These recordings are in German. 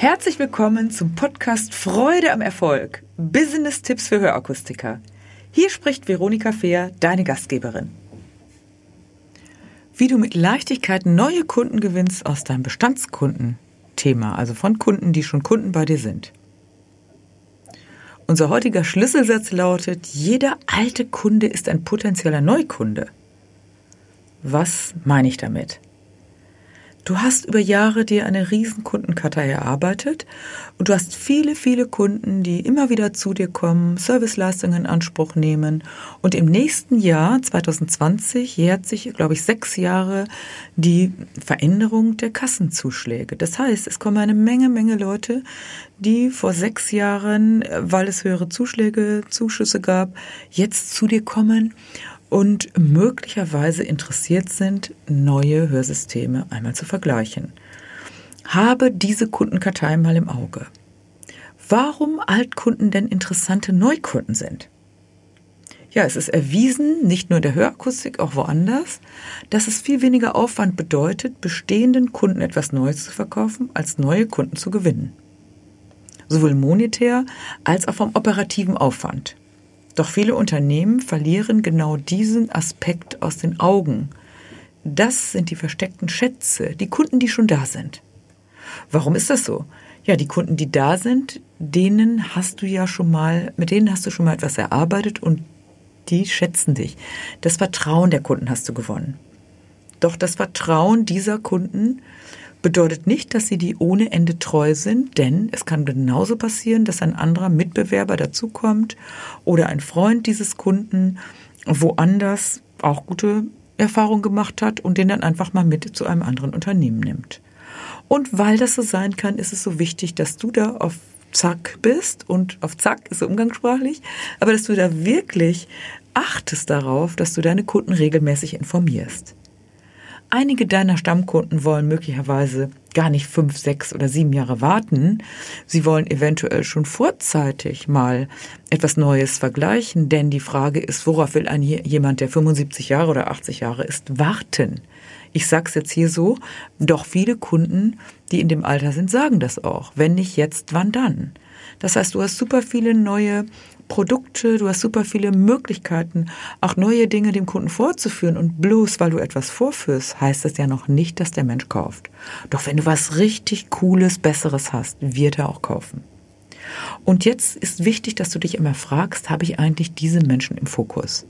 Herzlich willkommen zum Podcast Freude am Erfolg. Business-Tipps für Hörakustiker. Hier spricht Veronika Fehr, deine Gastgeberin. Wie du mit Leichtigkeit neue Kunden gewinnst aus deinem Bestandskunden-Thema, also von Kunden, die schon Kunden bei dir sind. Unser heutiger Schlüsselsatz lautet, jeder alte Kunde ist ein potenzieller Neukunde. Was meine ich damit? Du hast über Jahre dir eine riesen Kundenkartei erarbeitet und du hast viele, viele Kunden, die immer wieder zu dir kommen, Serviceleistungen in Anspruch nehmen und im nächsten Jahr, 2020, jährt sich, glaube ich, sechs Jahre die Veränderung der Kassenzuschläge. Das heißt, es kommen eine Menge, Menge Leute, die vor sechs Jahren, weil es höhere Zuschläge, Zuschüsse gab, jetzt zu dir kommen und möglicherweise interessiert sind, neue Hörsysteme einmal zu vergleichen. Habe diese Kundenkartei mal im Auge. Warum Altkunden denn interessante Neukunden sind? Ja, es ist erwiesen, nicht nur in der Hörakustik, auch woanders, dass es viel weniger Aufwand bedeutet, bestehenden Kunden etwas Neues zu verkaufen, als neue Kunden zu gewinnen. Sowohl monetär als auch vom operativen Aufwand. Doch viele Unternehmen verlieren genau diesen Aspekt aus den Augen. Das sind die versteckten Schätze, die Kunden, die schon da sind. Warum ist das so? Ja, die Kunden, die da sind, denen hast du ja schon mal, mit denen hast du schon mal etwas erarbeitet und die schätzen dich. Das Vertrauen der Kunden hast du gewonnen. Doch das Vertrauen dieser Kunden bedeutet nicht, dass sie die ohne Ende treu sind, denn es kann genauso passieren, dass ein anderer Mitbewerber dazukommt oder ein Freund dieses Kunden woanders auch gute Erfahrungen gemacht hat und den dann einfach mal mit zu einem anderen Unternehmen nimmt. Und weil das so sein kann, ist es so wichtig, dass du da auf Zack bist und auf Zack ist so umgangssprachlich, aber dass du da wirklich achtest darauf, dass du deine Kunden regelmäßig informierst. Einige deiner Stammkunden wollen möglicherweise gar nicht fünf, sechs oder sieben Jahre warten. Sie wollen eventuell schon vorzeitig mal etwas Neues vergleichen, denn die Frage ist, worauf will ein jemand, der 75 Jahre oder 80 Jahre ist, warten? Ich sag's jetzt hier so, doch viele Kunden, die in dem Alter sind, sagen das auch. Wenn nicht jetzt, wann dann? Das heißt, du hast super viele neue Produkte, du hast super viele Möglichkeiten, auch neue Dinge dem Kunden vorzuführen. Und bloß weil du etwas vorführst, heißt das ja noch nicht, dass der Mensch kauft. Doch wenn du was richtig Cooles, Besseres hast, wird er auch kaufen. Und jetzt ist wichtig, dass du dich immer fragst, habe ich eigentlich diese Menschen im Fokus?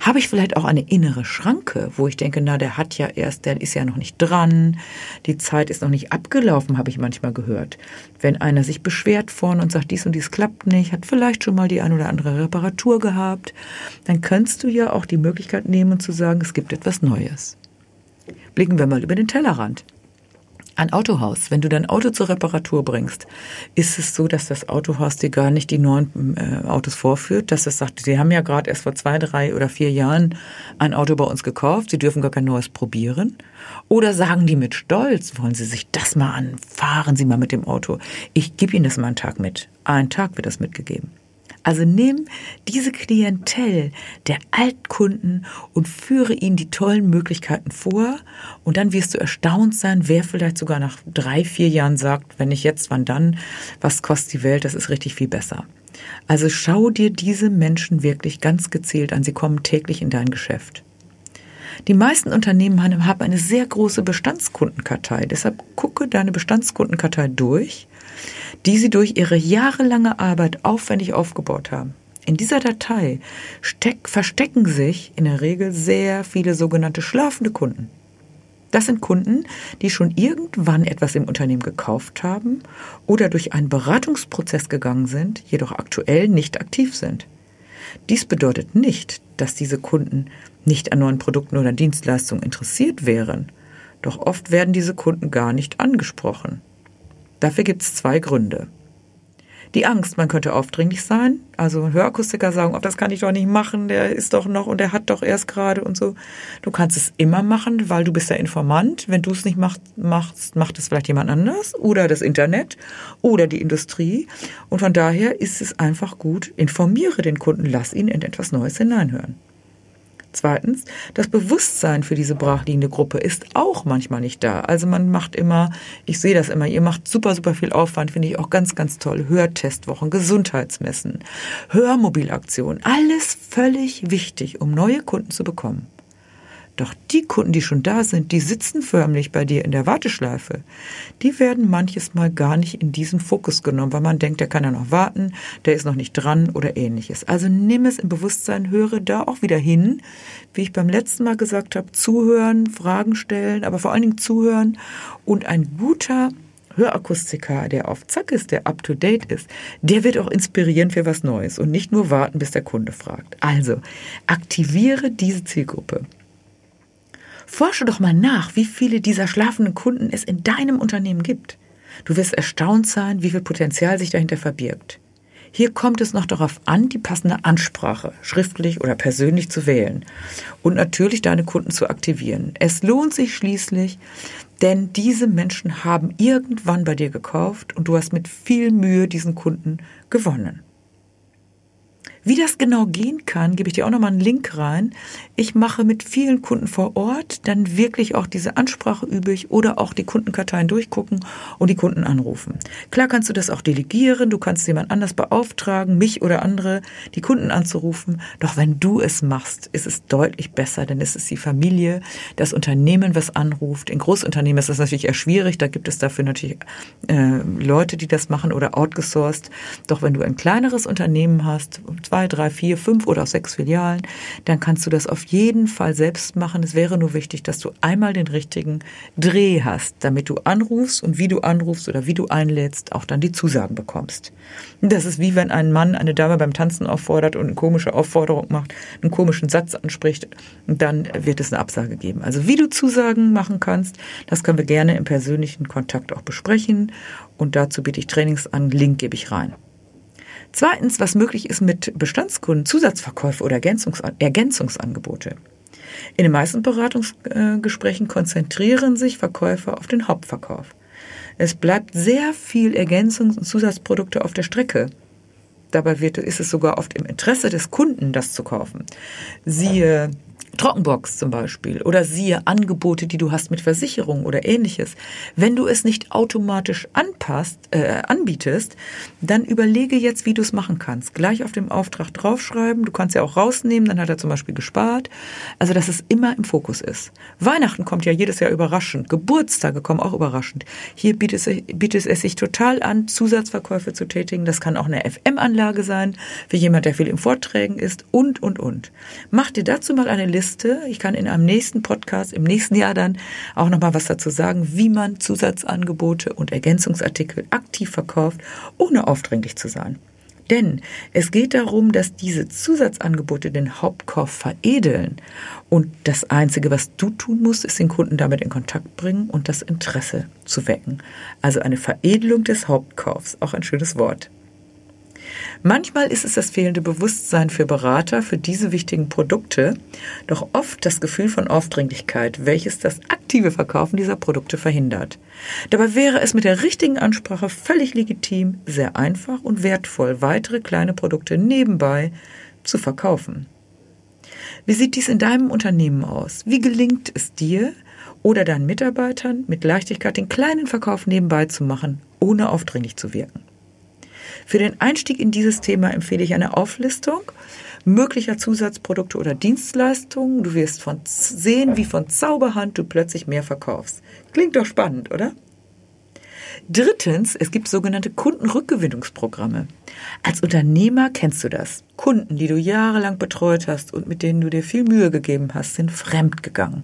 Habe ich vielleicht auch eine innere Schranke, wo ich denke, na, der hat ja erst, der ist ja noch nicht dran, die Zeit ist noch nicht abgelaufen, habe ich manchmal gehört. Wenn einer sich beschwert vorne und sagt, dies und dies klappt nicht, hat vielleicht schon mal die ein oder andere Reparatur gehabt, dann kannst du ja auch die Möglichkeit nehmen zu sagen, es gibt etwas Neues. Blicken wir mal über den Tellerrand ein Autohaus. Wenn du dein Auto zur Reparatur bringst, ist es so, dass das Autohaus dir gar nicht die neuen äh, Autos vorführt, dass es sagt, sie haben ja gerade erst vor zwei, drei oder vier Jahren ein Auto bei uns gekauft, sie dürfen gar kein neues probieren. Oder sagen die mit Stolz, wollen sie sich das mal an, fahren sie mal mit dem Auto. Ich gebe ihnen das mal einen Tag mit. Einen Tag wird das mitgegeben. Also nimm diese Klientel der Altkunden und führe ihnen die tollen Möglichkeiten vor und dann wirst du erstaunt sein, wer vielleicht sogar nach drei, vier Jahren sagt, wenn nicht jetzt, wann dann, was kostet die Welt, das ist richtig viel besser. Also schau dir diese Menschen wirklich ganz gezielt an, sie kommen täglich in dein Geschäft. Die meisten Unternehmen haben eine sehr große Bestandskundenkartei. Deshalb gucke deine Bestandskundenkartei durch die sie durch ihre jahrelange Arbeit aufwendig aufgebaut haben. In dieser Datei steck, verstecken sich in der Regel sehr viele sogenannte schlafende Kunden. Das sind Kunden, die schon irgendwann etwas im Unternehmen gekauft haben oder durch einen Beratungsprozess gegangen sind, jedoch aktuell nicht aktiv sind. Dies bedeutet nicht, dass diese Kunden nicht an neuen Produkten oder Dienstleistungen interessiert wären, doch oft werden diese Kunden gar nicht angesprochen. Dafür gibt es zwei Gründe. Die Angst, man könnte aufdringlich sein. Also Hörakustiker sagen, ob das kann ich doch nicht machen, der ist doch noch und der hat doch erst gerade und so. Du kannst es immer machen, weil du bist der Informant. Wenn du es nicht machst, machst, macht es vielleicht jemand anders oder das Internet oder die Industrie. Und von daher ist es einfach gut, informiere den Kunden, lass ihn in etwas Neues hineinhören. Zweitens, das Bewusstsein für diese brachliegende Gruppe ist auch manchmal nicht da. Also man macht immer, ich sehe das immer, ihr macht super, super viel Aufwand, finde ich auch ganz, ganz toll. Hörtestwochen, Gesundheitsmessen, Hörmobilaktionen, alles völlig wichtig, um neue Kunden zu bekommen. Doch die Kunden, die schon da sind, die sitzen förmlich bei dir in der Warteschleife. Die werden manches Mal gar nicht in diesen Fokus genommen, weil man denkt, der kann ja noch warten, der ist noch nicht dran oder ähnliches. Also nimm es im Bewusstsein, höre da auch wieder hin, wie ich beim letzten Mal gesagt habe, zuhören, Fragen stellen, aber vor allen Dingen zuhören und ein guter Hörakustiker, der auf Zack ist, der up to date ist, der wird auch inspirieren für was Neues und nicht nur warten, bis der Kunde fragt. Also aktiviere diese Zielgruppe. Forsche doch mal nach, wie viele dieser schlafenden Kunden es in deinem Unternehmen gibt. Du wirst erstaunt sein, wie viel Potenzial sich dahinter verbirgt. Hier kommt es noch darauf an, die passende Ansprache, schriftlich oder persönlich zu wählen und natürlich deine Kunden zu aktivieren. Es lohnt sich schließlich, denn diese Menschen haben irgendwann bei dir gekauft und du hast mit viel Mühe diesen Kunden gewonnen. Wie das genau gehen kann, gebe ich dir auch nochmal einen Link rein. Ich mache mit vielen Kunden vor Ort dann wirklich auch diese Ansprache übrig oder auch die Kundenkarteien durchgucken und die Kunden anrufen. Klar kannst du das auch delegieren, du kannst jemand anders beauftragen, mich oder andere, die Kunden anzurufen. Doch wenn du es machst, ist es deutlich besser, denn es ist die Familie, das Unternehmen, was anruft. In Großunternehmen ist das natürlich eher schwierig, da gibt es dafür natürlich äh, Leute, die das machen oder outgesourced. Doch wenn du ein kleineres Unternehmen hast, zwei zwei, drei, vier, fünf oder auch sechs Filialen, dann kannst du das auf jeden Fall selbst machen. Es wäre nur wichtig, dass du einmal den richtigen Dreh hast, damit du anrufst und wie du anrufst oder wie du einlädst, auch dann die Zusagen bekommst. Das ist wie wenn ein Mann eine Dame beim Tanzen auffordert und eine komische Aufforderung macht, einen komischen Satz anspricht, dann wird es eine Absage geben. Also wie du Zusagen machen kannst, das können wir gerne im persönlichen Kontakt auch besprechen. Und dazu biete ich Trainings an. Link gebe ich rein. Zweitens, was möglich ist mit Bestandskunden, Zusatzverkäufe oder Ergänzungs Ergänzungsangebote. In den meisten Beratungsgesprächen konzentrieren sich Verkäufer auf den Hauptverkauf. Es bleibt sehr viel Ergänzungs- und Zusatzprodukte auf der Strecke. Dabei wird, ist es sogar oft im Interesse des Kunden, das zu kaufen. Siehe Trockenbox zum Beispiel oder siehe Angebote, die du hast mit Versicherung oder ähnliches. Wenn du es nicht automatisch anpasst, äh, anbietest, dann überlege jetzt, wie du es machen kannst. Gleich auf dem Auftrag draufschreiben. Du kannst ja auch rausnehmen, dann hat er zum Beispiel gespart. Also, dass es immer im Fokus ist. Weihnachten kommt ja jedes Jahr überraschend. Geburtstage kommen auch überraschend. Hier bietet es, bietet es sich total an, Zusatzverkäufe zu tätigen. Das kann auch eine FM-Anlage sein, für jemand, der viel im Vorträgen ist und, und, und. Mach dir dazu mal eine Liste Liste. Ich kann in einem nächsten Podcast im nächsten Jahr dann auch noch mal was dazu sagen, wie man Zusatzangebote und Ergänzungsartikel aktiv verkauft, ohne aufdringlich zu sein. Denn es geht darum, dass diese Zusatzangebote den Hauptkauf veredeln. Und das Einzige, was du tun musst, ist den Kunden damit in Kontakt bringen und das Interesse zu wecken. Also eine Veredelung des Hauptkaufs, auch ein schönes Wort. Manchmal ist es das fehlende Bewusstsein für Berater für diese wichtigen Produkte, doch oft das Gefühl von Aufdringlichkeit, welches das aktive Verkaufen dieser Produkte verhindert. Dabei wäre es mit der richtigen Ansprache völlig legitim, sehr einfach und wertvoll weitere kleine Produkte nebenbei zu verkaufen. Wie sieht dies in deinem Unternehmen aus? Wie gelingt es dir oder deinen Mitarbeitern mit Leichtigkeit den kleinen Verkauf nebenbei zu machen, ohne aufdringlich zu wirken? Für den Einstieg in dieses Thema empfehle ich eine Auflistung möglicher Zusatzprodukte oder Dienstleistungen. Du wirst von sehen, wie von Zauberhand du plötzlich mehr verkaufst. Klingt doch spannend, oder? Drittens, es gibt sogenannte Kundenrückgewinnungsprogramme. Als Unternehmer kennst du das. Kunden, die du jahrelang betreut hast und mit denen du dir viel Mühe gegeben hast, sind fremdgegangen.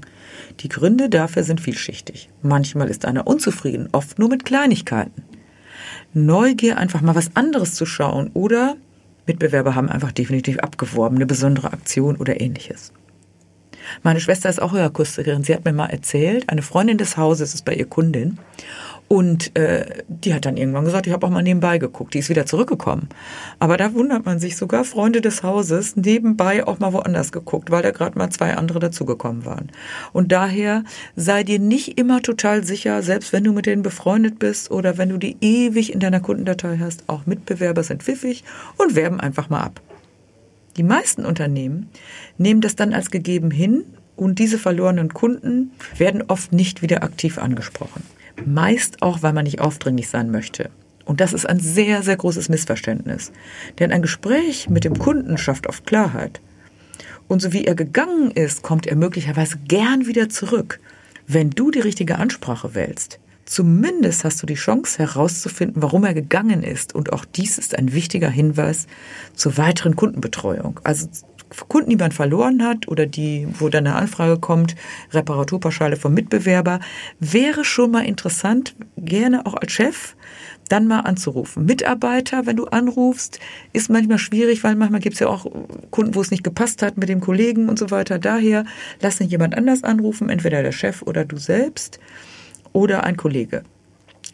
Die Gründe dafür sind vielschichtig. Manchmal ist einer unzufrieden, oft nur mit Kleinigkeiten. Neugier, einfach mal was anderes zu schauen oder Mitbewerber haben einfach definitiv abgeworben, eine besondere Aktion oder ähnliches. Meine Schwester ist auch Hörakustikerin. Sie hat mir mal erzählt, eine Freundin des Hauses ist bei ihr Kundin und äh, die hat dann irgendwann gesagt, ich habe auch mal nebenbei geguckt. Die ist wieder zurückgekommen. Aber da wundert man sich sogar, Freunde des Hauses nebenbei auch mal woanders geguckt, weil da gerade mal zwei andere dazugekommen waren. Und daher sei dir nicht immer total sicher, selbst wenn du mit denen befreundet bist oder wenn du die ewig in deiner Kundendatei hast, auch Mitbewerber sind pfiffig und werben einfach mal ab. Die meisten Unternehmen nehmen das dann als gegeben hin und diese verlorenen Kunden werden oft nicht wieder aktiv angesprochen. Meist auch, weil man nicht aufdringlich sein möchte. Und das ist ein sehr, sehr großes Missverständnis. Denn ein Gespräch mit dem Kunden schafft oft Klarheit. Und so wie er gegangen ist, kommt er möglicherweise gern wieder zurück, wenn du die richtige Ansprache wählst. Zumindest hast du die Chance herauszufinden, warum er gegangen ist. Und auch dies ist ein wichtiger Hinweis zur weiteren Kundenbetreuung. Also Kunden, die man verloren hat oder die, wo dann eine Anfrage kommt, Reparaturpauschale vom Mitbewerber, wäre schon mal interessant, gerne auch als Chef, dann mal anzurufen. Mitarbeiter, wenn du anrufst, ist manchmal schwierig, weil manchmal gibt es ja auch Kunden, wo es nicht gepasst hat mit dem Kollegen und so weiter. Daher lass nicht jemand anders anrufen, entweder der Chef oder du selbst oder ein Kollege.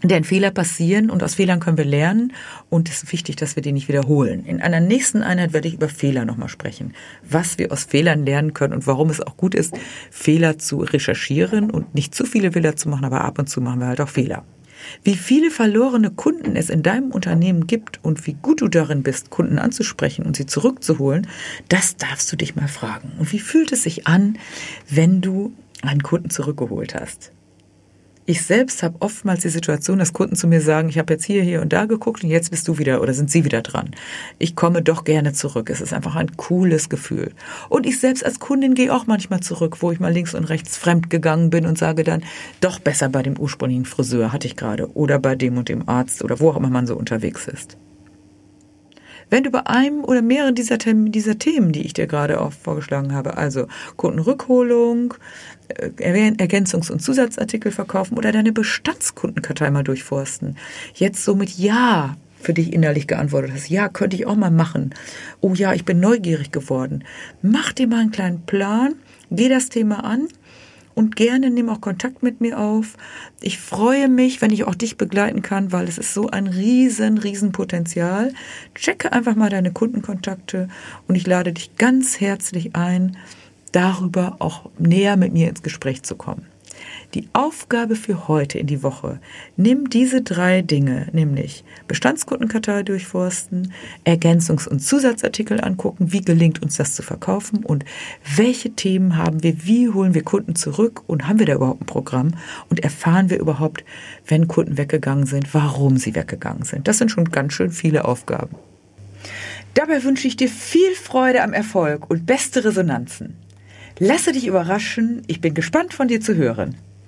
Denn Fehler passieren und aus Fehlern können wir lernen und es ist wichtig, dass wir die nicht wiederholen. In einer nächsten Einheit werde ich über Fehler nochmal sprechen, was wir aus Fehlern lernen können und warum es auch gut ist, Fehler zu recherchieren und nicht zu viele Fehler zu machen, aber ab und zu machen wir halt auch Fehler. Wie viele verlorene Kunden es in deinem Unternehmen gibt und wie gut du darin bist, Kunden anzusprechen und sie zurückzuholen, das darfst du dich mal fragen. Und wie fühlt es sich an, wenn du einen Kunden zurückgeholt hast? Ich selbst habe oftmals die Situation, dass Kunden zu mir sagen, ich habe jetzt hier, hier und da geguckt und jetzt bist du wieder oder sind sie wieder dran. Ich komme doch gerne zurück. Es ist einfach ein cooles Gefühl. Und ich selbst als Kundin gehe auch manchmal zurück, wo ich mal links und rechts fremd gegangen bin und sage dann, doch besser bei dem ursprünglichen Friseur hatte ich gerade oder bei dem und dem Arzt oder wo auch immer man so unterwegs ist. Wenn du bei einem oder mehreren dieser, dieser Themen, die ich dir gerade auch vorgeschlagen habe, also Kundenrückholung, äh, Ergänzungs- und Zusatzartikel verkaufen oder deine Bestandskundenkartei mal durchforsten, jetzt so mit Ja für dich innerlich geantwortet hast, ja, könnte ich auch mal machen. Oh ja, ich bin neugierig geworden. Mach dir mal einen kleinen Plan, geh das Thema an und gerne nimm auch Kontakt mit mir auf. Ich freue mich, wenn ich auch dich begleiten kann, weil es ist so ein riesen, riesen Potenzial. Checke einfach mal deine Kundenkontakte und ich lade dich ganz herzlich ein, darüber auch näher mit mir ins Gespräch zu kommen. Die Aufgabe für heute in die Woche, nimm diese drei Dinge, nämlich Bestandskundenkartei durchforsten, Ergänzungs- und Zusatzartikel angucken, wie gelingt uns das zu verkaufen und welche Themen haben wir, wie holen wir Kunden zurück und haben wir da überhaupt ein Programm und erfahren wir überhaupt, wenn Kunden weggegangen sind, warum sie weggegangen sind. Das sind schon ganz schön viele Aufgaben. Dabei wünsche ich dir viel Freude am Erfolg und beste Resonanzen. Lasse dich überraschen, ich bin gespannt von dir zu hören.